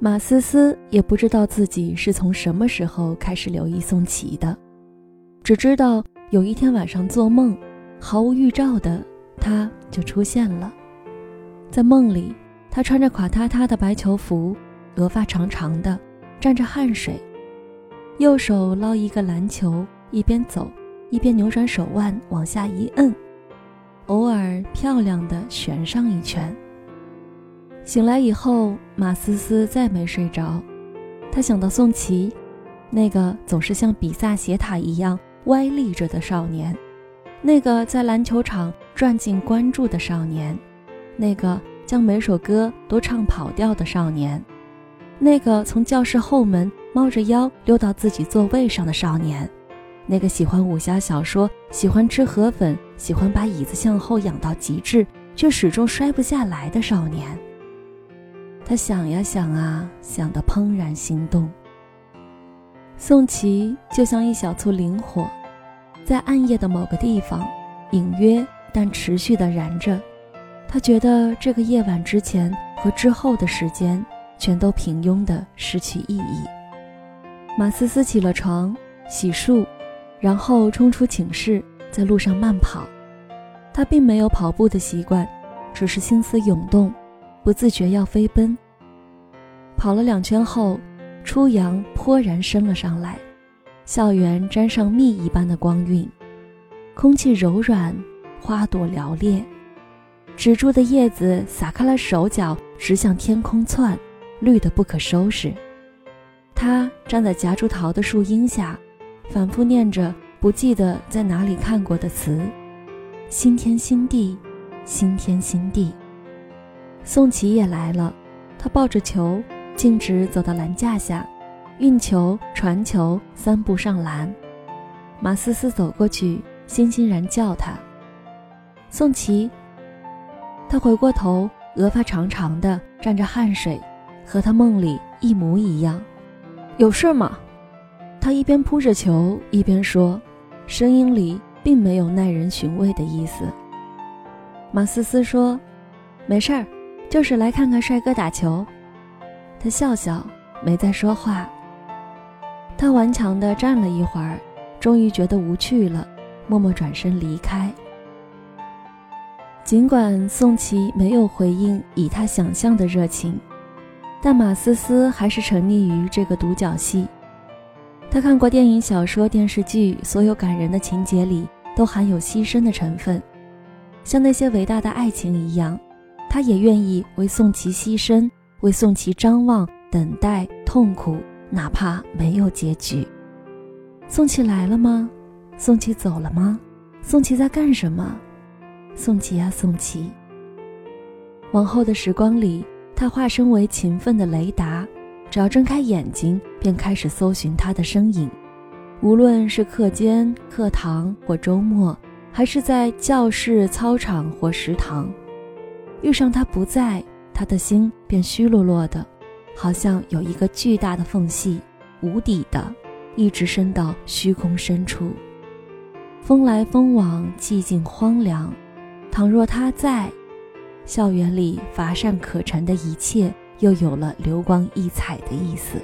马思思也不知道自己是从什么时候开始留意宋琦的，只知道有一天晚上做梦，毫无预兆的他就出现了。在梦里，他穿着垮塌塌的白球服，额发长长的，沾着汗水，右手捞一个篮球，一边走一边扭转手腕往下一摁，偶尔漂亮的旋上一圈。醒来以后，马思思再没睡着。她想到宋琦，那个总是像比萨斜塔一样歪立着的少年，那个在篮球场赚尽关注的少年，那个将每首歌都唱跑调的少年，那个从教室后门猫着腰溜到自己座位上的少年，那个喜欢武侠小说、喜欢吃河粉、喜欢把椅子向后仰到极致却始终摔不下来的少年。他想呀想啊，想得怦然心动。宋琦就像一小簇灵火，在暗夜的某个地方，隐约但持续地燃着。他觉得这个夜晚之前和之后的时间，全都平庸的失去意义。马思思起了床，洗漱，然后冲出寝室，在路上慢跑。他并没有跑步的习惯，只是心思涌动。不自觉要飞奔。跑了两圈后，初阳颇然升了上来，校园沾上蜜一般的光晕，空气柔软，花朵寥烈，止住的叶子撒开了手脚，直向天空窜，绿得不可收拾。他站在夹竹桃的树荫下，反复念着不记得在哪里看过的词：“新天新地，新天新地。”宋琦也来了，他抱着球，径直走到篮架下，运球、传球，三步上篮。马思思走过去，欣欣然叫他：“宋琦。”他回过头，额发长长的，沾着汗水，和他梦里一模一样。有事吗？他一边扑着球，一边说，声音里并没有耐人寻味的意思。马思思说：“没事儿。”就是来看看帅哥打球，他笑笑，没再说话。他顽强地站了一会儿，终于觉得无趣了，默默转身离开。尽管宋琦没有回应以他想象的热情，但马思思还是沉溺于这个独角戏。他看过电影、小说、电视剧，所有感人的情节里都含有牺牲的成分，像那些伟大的爱情一样。他也愿意为宋琦牺牲，为宋琦张望、等待、痛苦，哪怕没有结局。宋琦来了吗？宋琦走了吗？宋琦在干什么？宋琦啊，宋琦。往后的时光里，他化身为勤奋的雷达，只要睁开眼睛，便开始搜寻他的身影。无论是课间、课堂或周末，还是在教室、操场或食堂。遇上他不在，他的心便虚落落的，好像有一个巨大的缝隙，无底的，一直伸到虚空深处。风来风往，寂静荒凉。倘若他在，校园里乏善可陈的一切又有了流光溢彩的意思。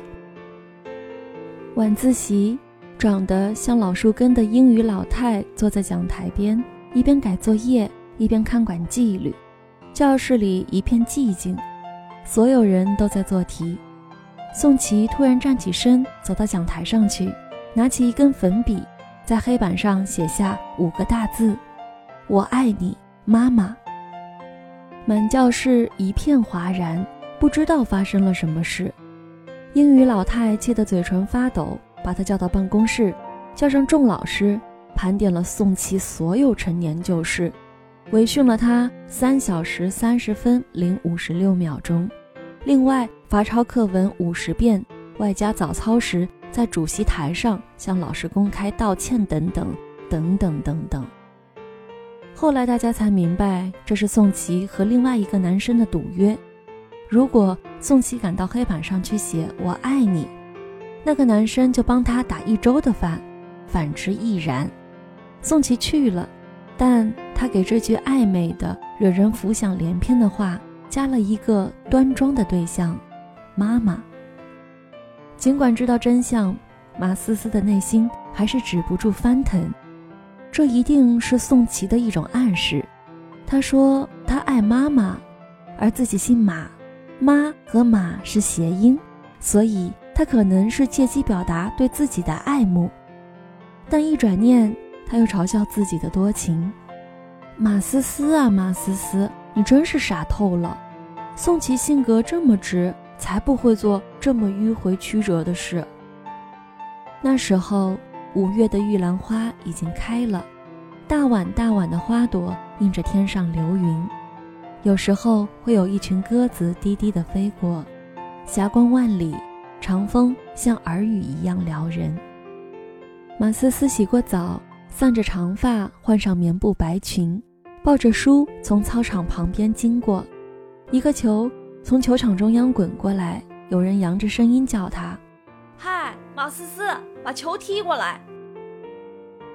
晚自习，长得像老树根的英语老太坐在讲台边，一边改作业，一边看管纪律。教室里一片寂静，所有人都在做题。宋琦突然站起身，走到讲台上去，拿起一根粉笔，在黑板上写下五个大字：“我爱你，妈妈。”满教室一片哗然，不知道发生了什么事。英语老太气得嘴唇发抖，把他叫到办公室，叫上众老师，盘点了宋琦所有陈年旧事。围训了他三小时三十分零五十六秒钟，另外罚抄课文五十遍，外加早操时在主席台上向老师公开道歉等等等等等等。后来大家才明白，这是宋琦和另外一个男生的赌约。如果宋琦赶到黑板上去写“我爱你”，那个男生就帮他打一周的饭；反之亦然。宋琦去了。但他给这句暧昧的、惹人浮想联翩的话加了一个端庄的对象，妈妈。尽管知道真相，马思思的内心还是止不住翻腾。这一定是宋琦的一种暗示。他说他爱妈妈，而自己姓马，妈和马是谐音，所以他可能是借机表达对自己的爱慕。但一转念，他又嘲笑自己的多情。马思思啊，马思思，你真是傻透了。宋琦性格这么直。才不会做这么迂回曲折的事。那时候，五月的玉兰花已经开了，大碗大碗的花朵映着天上流云。有时候会有一群鸽子低低的飞过，霞光万里，长风像耳语一样撩人。马思思洗过澡，散着长发，换上棉布白裙，抱着书从操场旁边经过，一个球。从球场中央滚过来，有人扬着声音叫他：“嗨，马思思，把球踢过来。”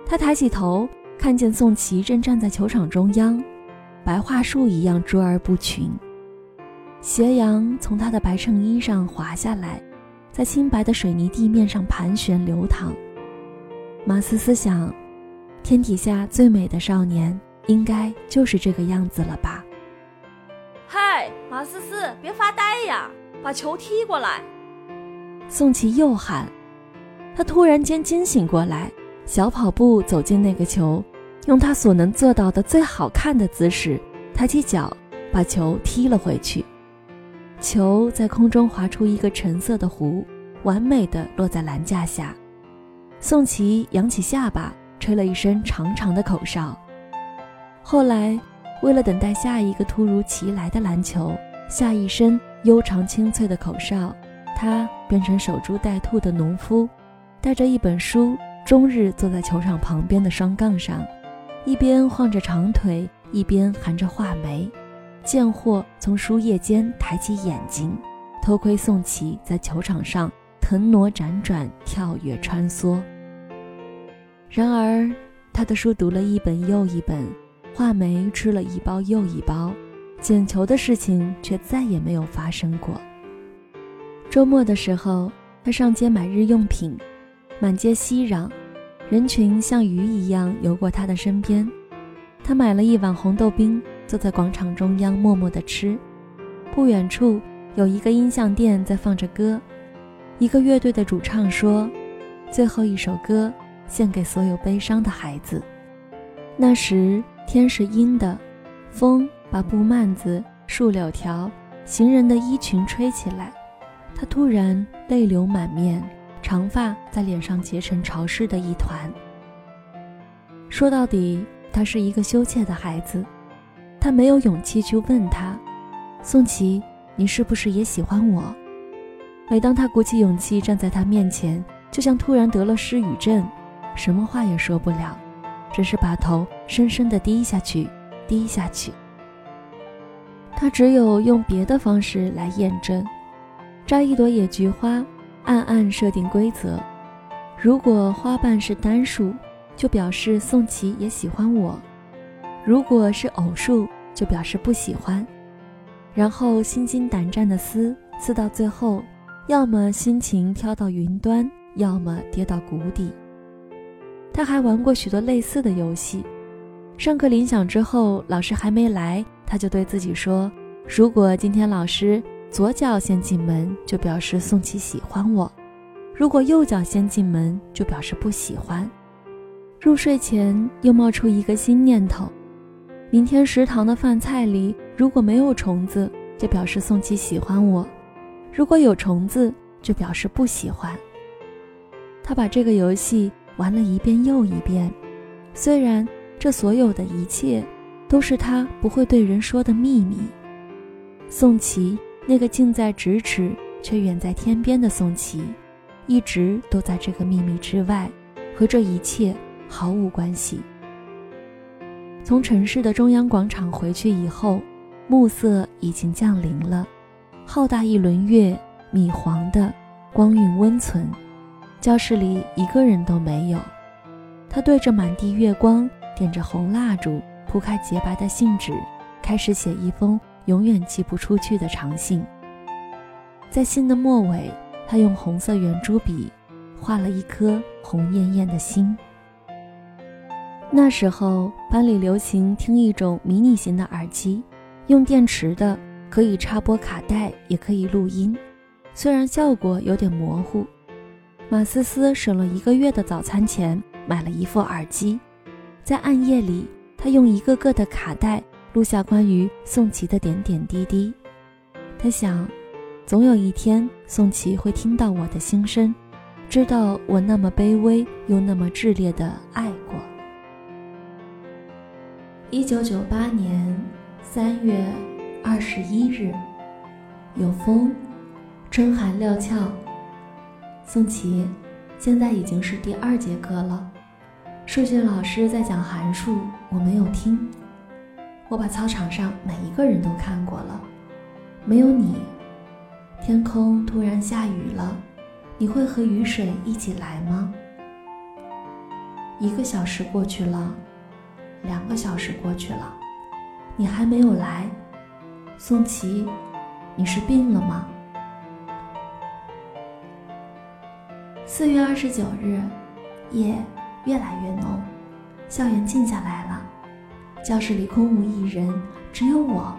他抬起头，看见宋琦正站在球场中央，白桦树一样卓而不群。斜阳从他的白衬衣上滑下来，在清白的水泥地面上盘旋流淌。马思思想，天底下最美的少年，应该就是这个样子了吧。嗨，马思思，别发呆呀，把球踢过来！宋琦又喊。他突然间惊醒过来，小跑步走进那个球，用他所能做到的最好看的姿势，抬起脚把球踢了回去。球在空中划出一个橙色的弧，完美的落在篮架下。宋琦扬起下巴，吹了一声长长的口哨。后来。为了等待下一个突如其来的篮球，下一声悠长清脆的口哨，他变成守株待兔的农夫，带着一本书，终日坐在球场旁边的双杠上，一边晃着长腿，一边含着画眉，贱货从书页间抬起眼睛，偷窥宋琦在球场上腾挪辗转、跳跃穿梭。然而，他的书读了一本又一本。画眉吃了一包又一包，捡球的事情却再也没有发生过。周末的时候，他上街买日用品，满街熙攘，人群像鱼一样游过他的身边。他买了一碗红豆冰，坐在广场中央默默地吃。不远处有一个音像店在放着歌，一个乐队的主唱说：“最后一首歌，献给所有悲伤的孩子。”那时。天是阴的，风把布幔子、树柳条、行人的衣裙吹起来。他突然泪流满面，长发在脸上结成潮湿的一团。说到底，他是一个羞怯的孩子，他没有勇气去问他：“宋琦，你是不是也喜欢我？”每当他鼓起勇气站在他面前，就像突然得了失语症，什么话也说不了。只是把头深深地低下去，低下去。他只有用别的方式来验证：摘一朵野菊花，暗暗设定规则。如果花瓣是单数，就表示宋琦也喜欢我；如果是偶数，就表示不喜欢。然后心惊胆战的撕，撕到最后，要么心情飘到云端，要么跌到谷底。他还玩过许多类似的游戏。上课铃响之后，老师还没来，他就对自己说：“如果今天老师左脚先进门，就表示宋琦喜欢我；如果右脚先进门，就表示不喜欢。”入睡前又冒出一个新念头：明天食堂的饭菜里如果没有虫子，就表示宋琦喜欢我；如果有虫子，就表示不喜欢。他把这个游戏。玩了一遍又一遍，虽然这所有的一切都是他不会对人说的秘密。宋琦，那个近在咫尺却远在天边的宋琦，一直都在这个秘密之外，和这一切毫无关系。从城市的中央广场回去以后，暮色已经降临了，浩大一轮月，米黄的，光晕温存。教室里一个人都没有，他对着满地月光，点着红蜡烛，铺开洁白的信纸，开始写一封永远寄不出去的长信。在信的末尾，他用红色圆珠笔画了一颗红艳艳的心。那时候班里流行听一种迷你型的耳机，用电池的，可以插播卡带，也可以录音。虽然效果有点模糊，马思思省了一个月的早餐钱，买了一副耳机，在暗夜里，他用一个个的卡带录下关于宋琦的点点滴滴。他想，总有一天宋琦会听到我的心声，知道我那么卑微又那么炽烈的爱过。一九九八年三月二十一日，有风。春寒料峭，宋琦，现在已经是第二节课了。数学老师在讲函数，我没有听。我把操场上每一个人都看过了，没有你。天空突然下雨了，你会和雨水一起来吗？一个小时过去了，两个小时过去了，你还没有来。宋琦，你是病了吗？四月二十九日，夜越来越浓，校园静下来了，教室里空无一人，只有我。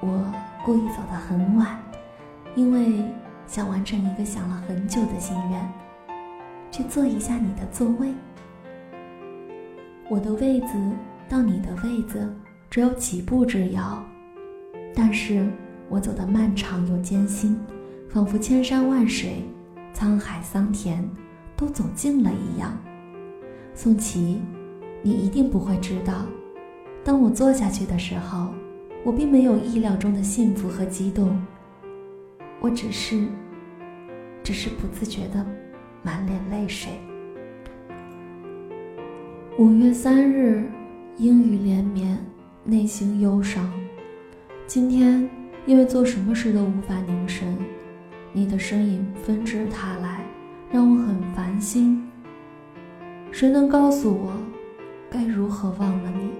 我故意走得很晚，因为想完成一个想了很久的心愿，去坐一下你的座位。我的位子到你的位子只有几步之遥，但是我走得漫长又艰辛，仿佛千山万水。沧海桑田，都走近了一样。宋琦，你一定不会知道，当我坐下去的时候，我并没有意料中的幸福和激动。我只是，只是不自觉的满脸泪水。五月三日，阴雨连绵，内心忧伤。今天因为做什么事都无法凝神。你的身影纷至沓来，让我很烦心。谁能告诉我，该如何忘了你？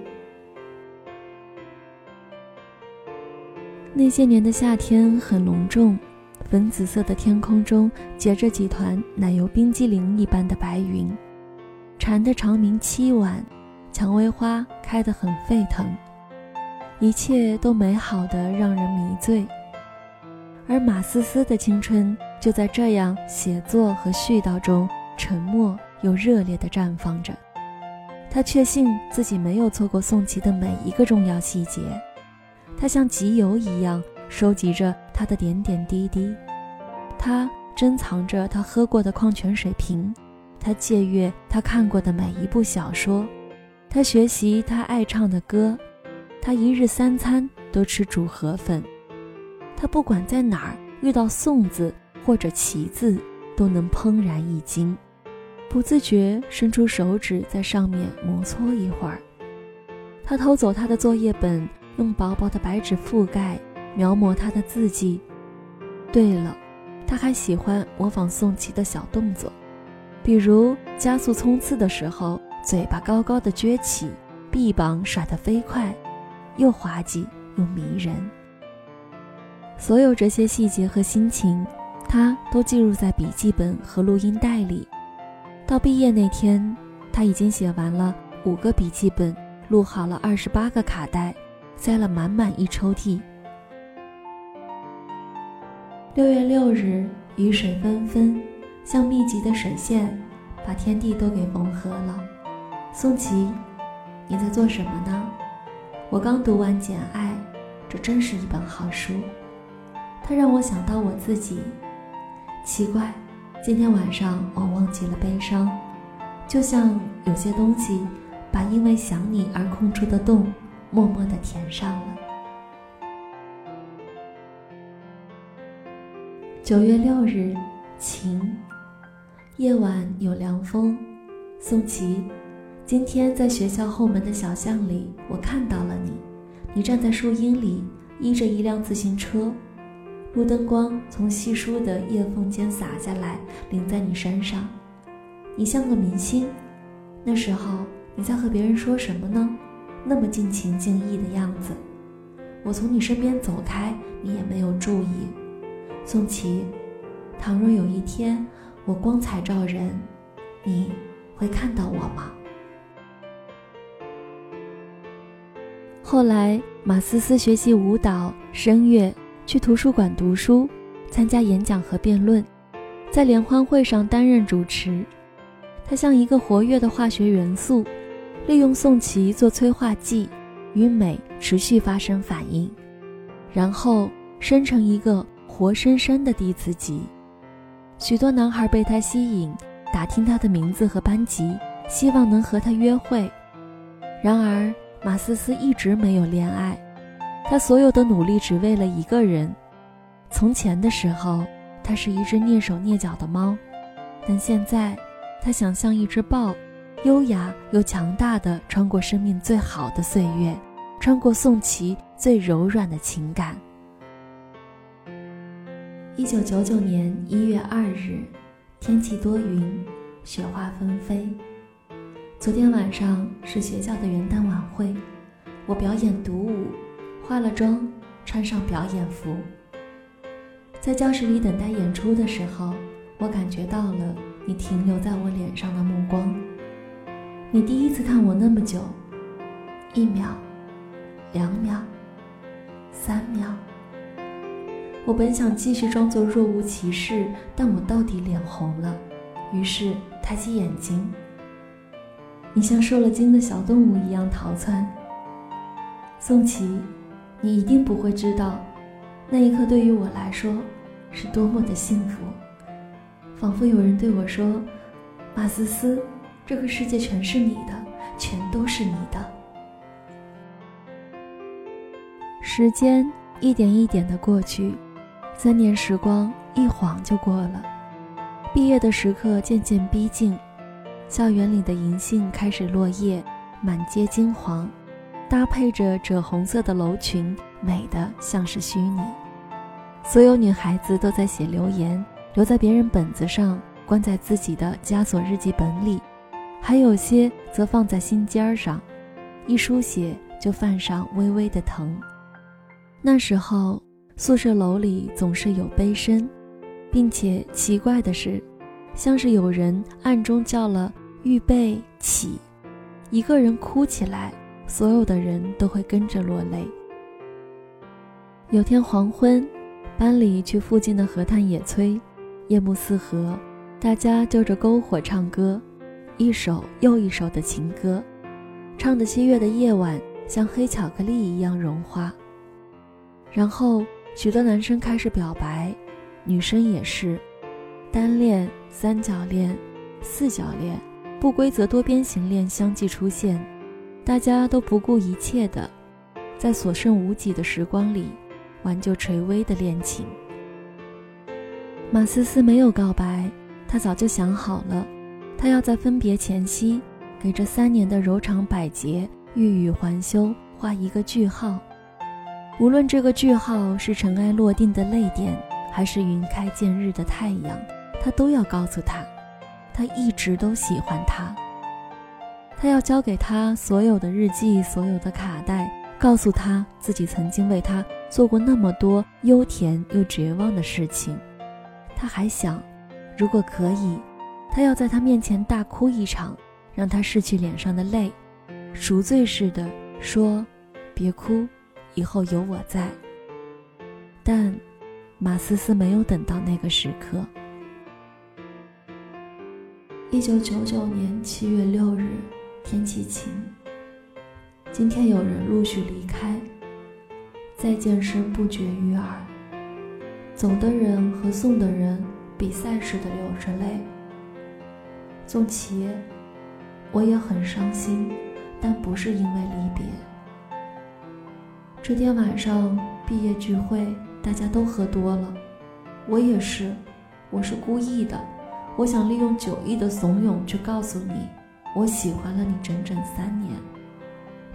那些年的夏天很隆重，粉紫色的天空中结着几团奶油冰激凌一般的白云，蝉的长鸣凄婉，蔷薇花开得很沸腾，一切都美好的让人迷醉。而马思思的青春就在这样写作和絮叨中沉默又热烈地绽放着。他确信自己没有错过宋琦的每一个重要细节，他像集邮一样收集着他的点点滴滴，他珍藏着他喝过的矿泉水瓶，他借阅他看过的每一部小说，他学习他爱唱的歌，他一日三餐都吃煮河粉。他不管在哪儿遇到宋字或者旗字，都能怦然一惊，不自觉伸出手指在上面摩搓一会儿。他偷走他的作业本，用薄薄的白纸覆盖，描摹他的字迹。对了，他还喜欢模仿宋琦的小动作，比如加速冲刺的时候，嘴巴高高的撅起，臂膀甩得飞快，又滑稽又迷人。所有这些细节和心情，他都记录在笔记本和录音带里。到毕业那天，他已经写完了五个笔记本，录好了二十八个卡带，塞了满满一抽屉。六月六日，雨水纷纷，像密集的水线，把天地都给缝合了。宋琦，你在做什么呢？我刚读完《简爱》，这真是一本好书。它让我想到我自己，奇怪，今天晚上我忘记了悲伤，就像有些东西把因为想你而空出的洞默默地填上了。九月六日，晴，夜晚有凉风。宋琦，今天在学校后门的小巷里，我看到了你，你站在树荫里，依着一辆自行车。路灯光从稀疏的叶缝间洒下来，淋在你身上，你像个明星。那时候你在和别人说什么呢？那么尽情尽意的样子。我从你身边走开，你也没有注意。宋琦，倘若有一天我光彩照人，你会看到我吗？后来，马思思学习舞蹈、声乐，去图书馆读书，参加演讲和辩论，在联欢会上担任主持。他像一个活跃的化学元素，利用宋琦做催化剂，与美持续发生反应，然后生成一个活生生的弟子集。许多男孩被他吸引，打听他的名字和班级，希望能和他约会。然而，马思思一直没有恋爱，他所有的努力只为了一个人。从前的时候，他是一只蹑手蹑脚的猫，但现在，他想像一只豹，优雅又强大的穿过生命最好的岁月，穿过宋琦最柔软的情感。一九九九年一月二日，天气多云，雪花纷飞。昨天晚上是学校的元旦晚会，我表演独舞，化了妆，穿上表演服。在教室里等待演出的时候，我感觉到了你停留在我脸上的目光。你第一次看我那么久，一秒，两秒，三秒。我本想继续装作若无其事，但我到底脸红了，于是抬起眼睛。你像受了惊的小动物一样逃窜。宋琦，你一定不会知道，那一刻对于我来说是多么的幸福，仿佛有人对我说：“马思思，这个世界全是你的，全都是你的。”时间一点一点的过去，三年时光一晃就过了，毕业的时刻渐渐逼近。校园里的银杏开始落叶，满街金黄，搭配着赭红色的楼裙，美得像是虚拟。所有女孩子都在写留言，留在别人本子上，关在自己的枷锁日记本里，还有些则放在心尖上，一书写就泛上微微的疼。那时候，宿舍楼里总是有悲声，并且奇怪的是，像是有人暗中叫了。预备起，一个人哭起来，所有的人都会跟着落泪。有天黄昏，班里去附近的河滩野炊，夜幕四合，大家就着篝火唱歌，一首又一首的情歌，唱的七月的夜晚像黑巧克力一样融化。然后许多男生开始表白，女生也是，单恋、三角恋、四角恋。不规则多边形恋相继出现，大家都不顾一切的，在所剩无几的时光里，挽救垂危的恋情。马思思没有告白，她早就想好了，她要在分别前夕，给这三年的柔肠百结、欲语还休画一个句号。无论这个句号是尘埃落定的泪点，还是云开见日的太阳，她都要告诉他。他一直都喜欢他。他要交给他所有的日记，所有的卡带，告诉他自己曾经为他做过那么多悠甜又绝望的事情。他还想，如果可以，他要在他面前大哭一场，让他拭去脸上的泪，赎罪似的说：“别哭，以后有我在。”但马思思没有等到那个时刻。一九九九年七月六日，天气晴。今天有人陆续离开，再见声不绝于耳。走的人和送的人比赛似的流着泪。宋琦，我也很伤心，但不是因为离别。这天晚上毕业聚会，大家都喝多了，我也是，我是故意的。我想利用酒意的怂恿去告诉你，我喜欢了你整整三年，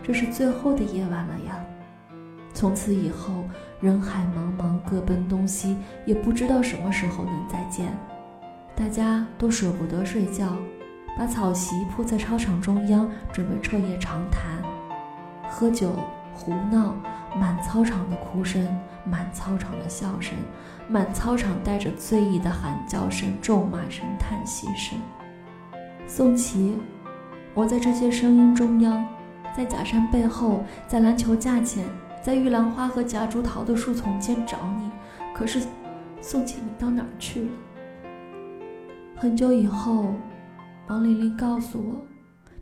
这是最后的夜晚了呀。从此以后，人海茫茫，各奔东西，也不知道什么时候能再见。大家都舍不得睡觉，把草席铺在操场中央，准备彻夜长谈、喝酒、胡闹、满操场的哭声，满操场的笑声，满操场带着醉意的喊叫声、咒骂声、叹息声。宋琦，我在这些声音中央，在假山背后，在篮球架前，在玉兰花和夹竹桃的树丛间找你。可是，宋琦，你到哪儿去了？很久以后，王玲玲告诉我，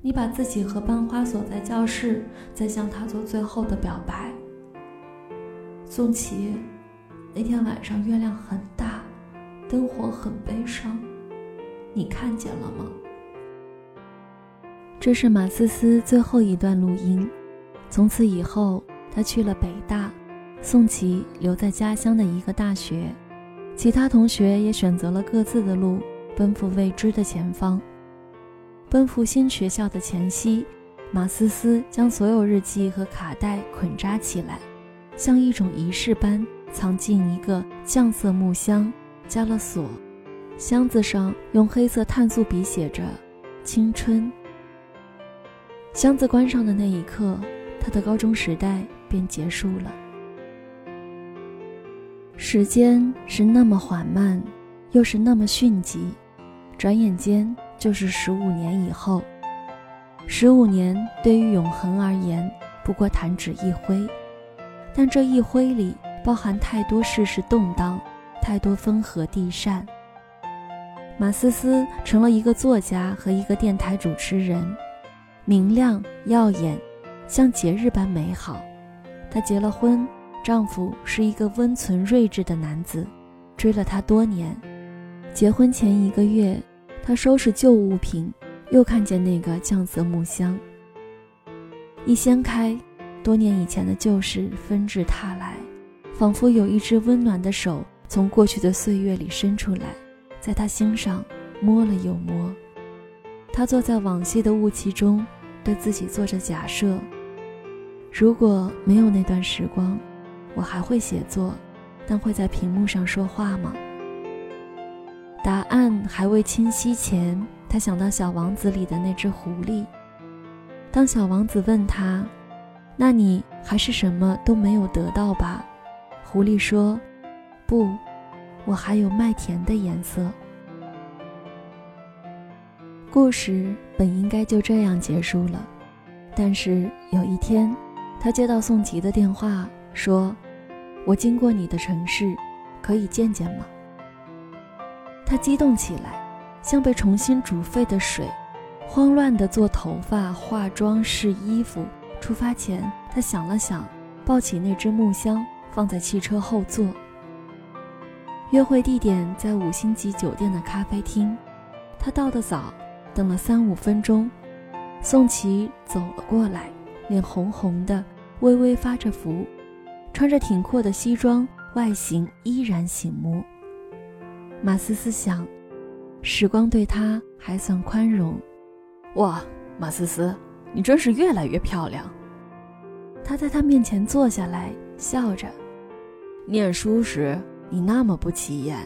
你把自己和班花锁在教室，在向他做最后的表白。宋琦，那天晚上月亮很大，灯火很悲伤，你看见了吗？这是马思思最后一段录音。从此以后，他去了北大，宋琦留在家乡的一个大学，其他同学也选择了各自的路，奔赴未知的前方。奔赴新学校的前夕，马思思将所有日记和卡带捆扎起来，像一种仪式般藏进一个酱色木箱，加了锁。箱子上用黑色碳素笔写着“青春”。箱子关上的那一刻，他的高中时代便结束了。时间是那么缓慢，又是那么迅疾，转眼间就是十五年以后。十五年对于永恒而言，不过弹指一挥，但这一挥里包含太多世事动荡，太多风和地善。马思思成了一个作家和一个电台主持人。明亮耀眼，像节日般美好。她结了婚，丈夫是一个温存睿智的男子，追了她多年。结婚前一个月，她收拾旧物品，又看见那个酱色木箱。一掀开，多年以前的旧事纷至沓来，仿佛有一只温暖的手从过去的岁月里伸出来，在她心上摸了又摸。他坐在往昔的雾气中。对自己做着假设：如果没有那段时光，我还会写作，但会在屏幕上说话吗？答案还未清晰前，他想到《小王子》里的那只狐狸。当小王子问他：“那你还是什么都没有得到吧？”狐狸说：“不，我还有麦田的颜色。”故事本应该就这样结束了，但是有一天，他接到宋琦的电话，说：“我经过你的城市，可以见见吗？”他激动起来，像被重新煮沸的水，慌乱地做头发、化妆、试衣服。出发前，他想了想，抱起那只木箱放在汽车后座。约会地点在五星级酒店的咖啡厅，他到的早。等了三五分钟，宋琦走了过来，脸红红的，微微发着福，穿着挺阔的西装，外形依然醒目。马思思想，时光对他还算宽容。哇，马思思，你真是越来越漂亮。他在他面前坐下来，笑着。念书时你那么不起眼，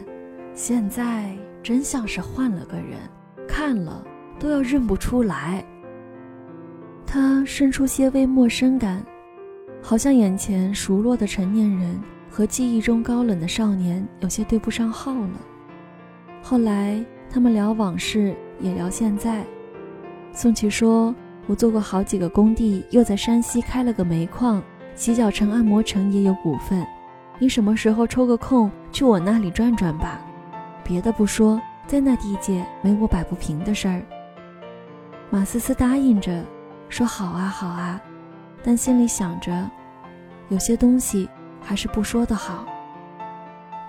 现在真像是换了个人，看了。都要认不出来。他生出些微陌生感，好像眼前熟络的成年人和记忆中高冷的少年有些对不上号了。后来他们聊往事，也聊现在。宋琦说：“我做过好几个工地，又在山西开了个煤矿，洗脚城、按摩城也有股份。你什么时候抽个空去我那里转转吧？别的不说，在那地界没我摆不平的事儿。”马思思答应着，说：“好啊，好啊。”但心里想着，有些东西还是不说的好。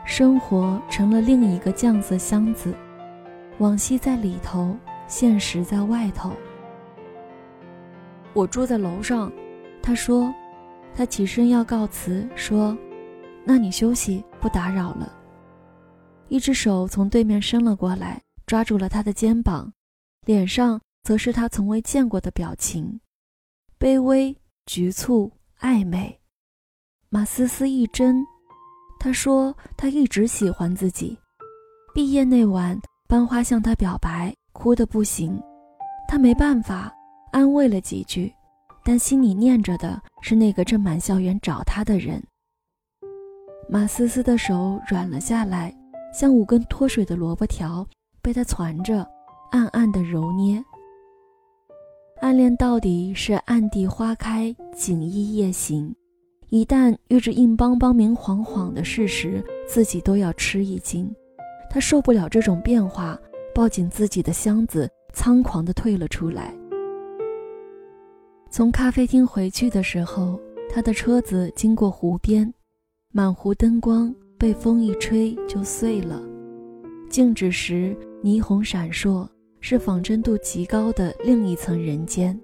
生活成了另一个酱色箱子，往昔在里头，现实在外头。我住在楼上，他说。他起身要告辞，说：“那你休息，不打扰了。”一只手从对面伸了过来，抓住了他的肩膀，脸上。则是他从未见过的表情，卑微、局促、暧昧。马思思一怔，他说他一直喜欢自己。毕业那晚，班花向他表白，哭得不行，他没办法，安慰了几句，但心里念着的是那个正满校园找他的人。马思思的手软了下来，像五根脱水的萝卜条，被他攒着，暗暗的揉捏。暗恋到底是暗地花开，锦衣夜行。一旦遇着硬邦邦、明晃晃的事实，自己都要吃一惊。他受不了这种变化，抱紧自己的箱子，仓皇地退了出来。从咖啡厅回去的时候，他的车子经过湖边，满湖灯光被风一吹就碎了。静止时，霓虹闪烁，是仿真度极高的另一层人间。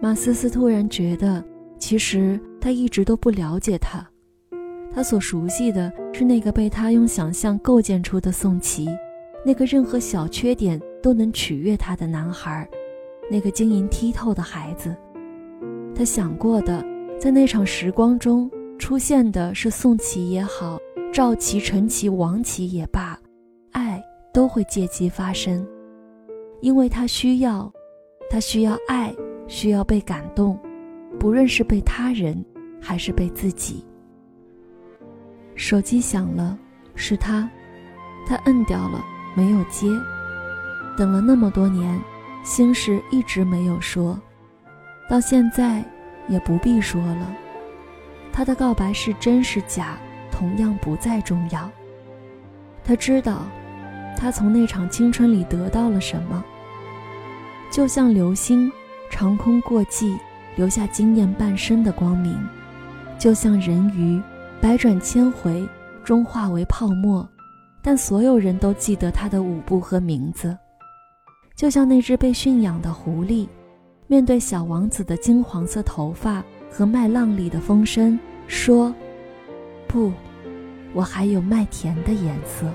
马思思突然觉得，其实他一直都不了解他。他所熟悉的是那个被他用想象构建出的宋琦，那个任何小缺点都能取悦他的男孩。那个晶莹剔透的孩子，他想过的，在那场时光中出现的是宋琦也好，赵琦、陈琦、王琦也罢，爱都会借机发生，因为他需要，他需要爱，需要被感动，不论是被他人，还是被自己。手机响了，是他，他摁掉了，没有接，等了那么多年。心事一直没有说，到现在也不必说了。他的告白是真是假，同样不再重要。他知道，他从那场青春里得到了什么。就像流星长空过际，留下惊艳半生的光明；就像人鱼百转千回，终化为泡沫，但所有人都记得他的舞步和名字。就像那只被驯养的狐狸，面对小王子的金黄色头发和麦浪里的风声，说：“不，我还有麦田的颜色。”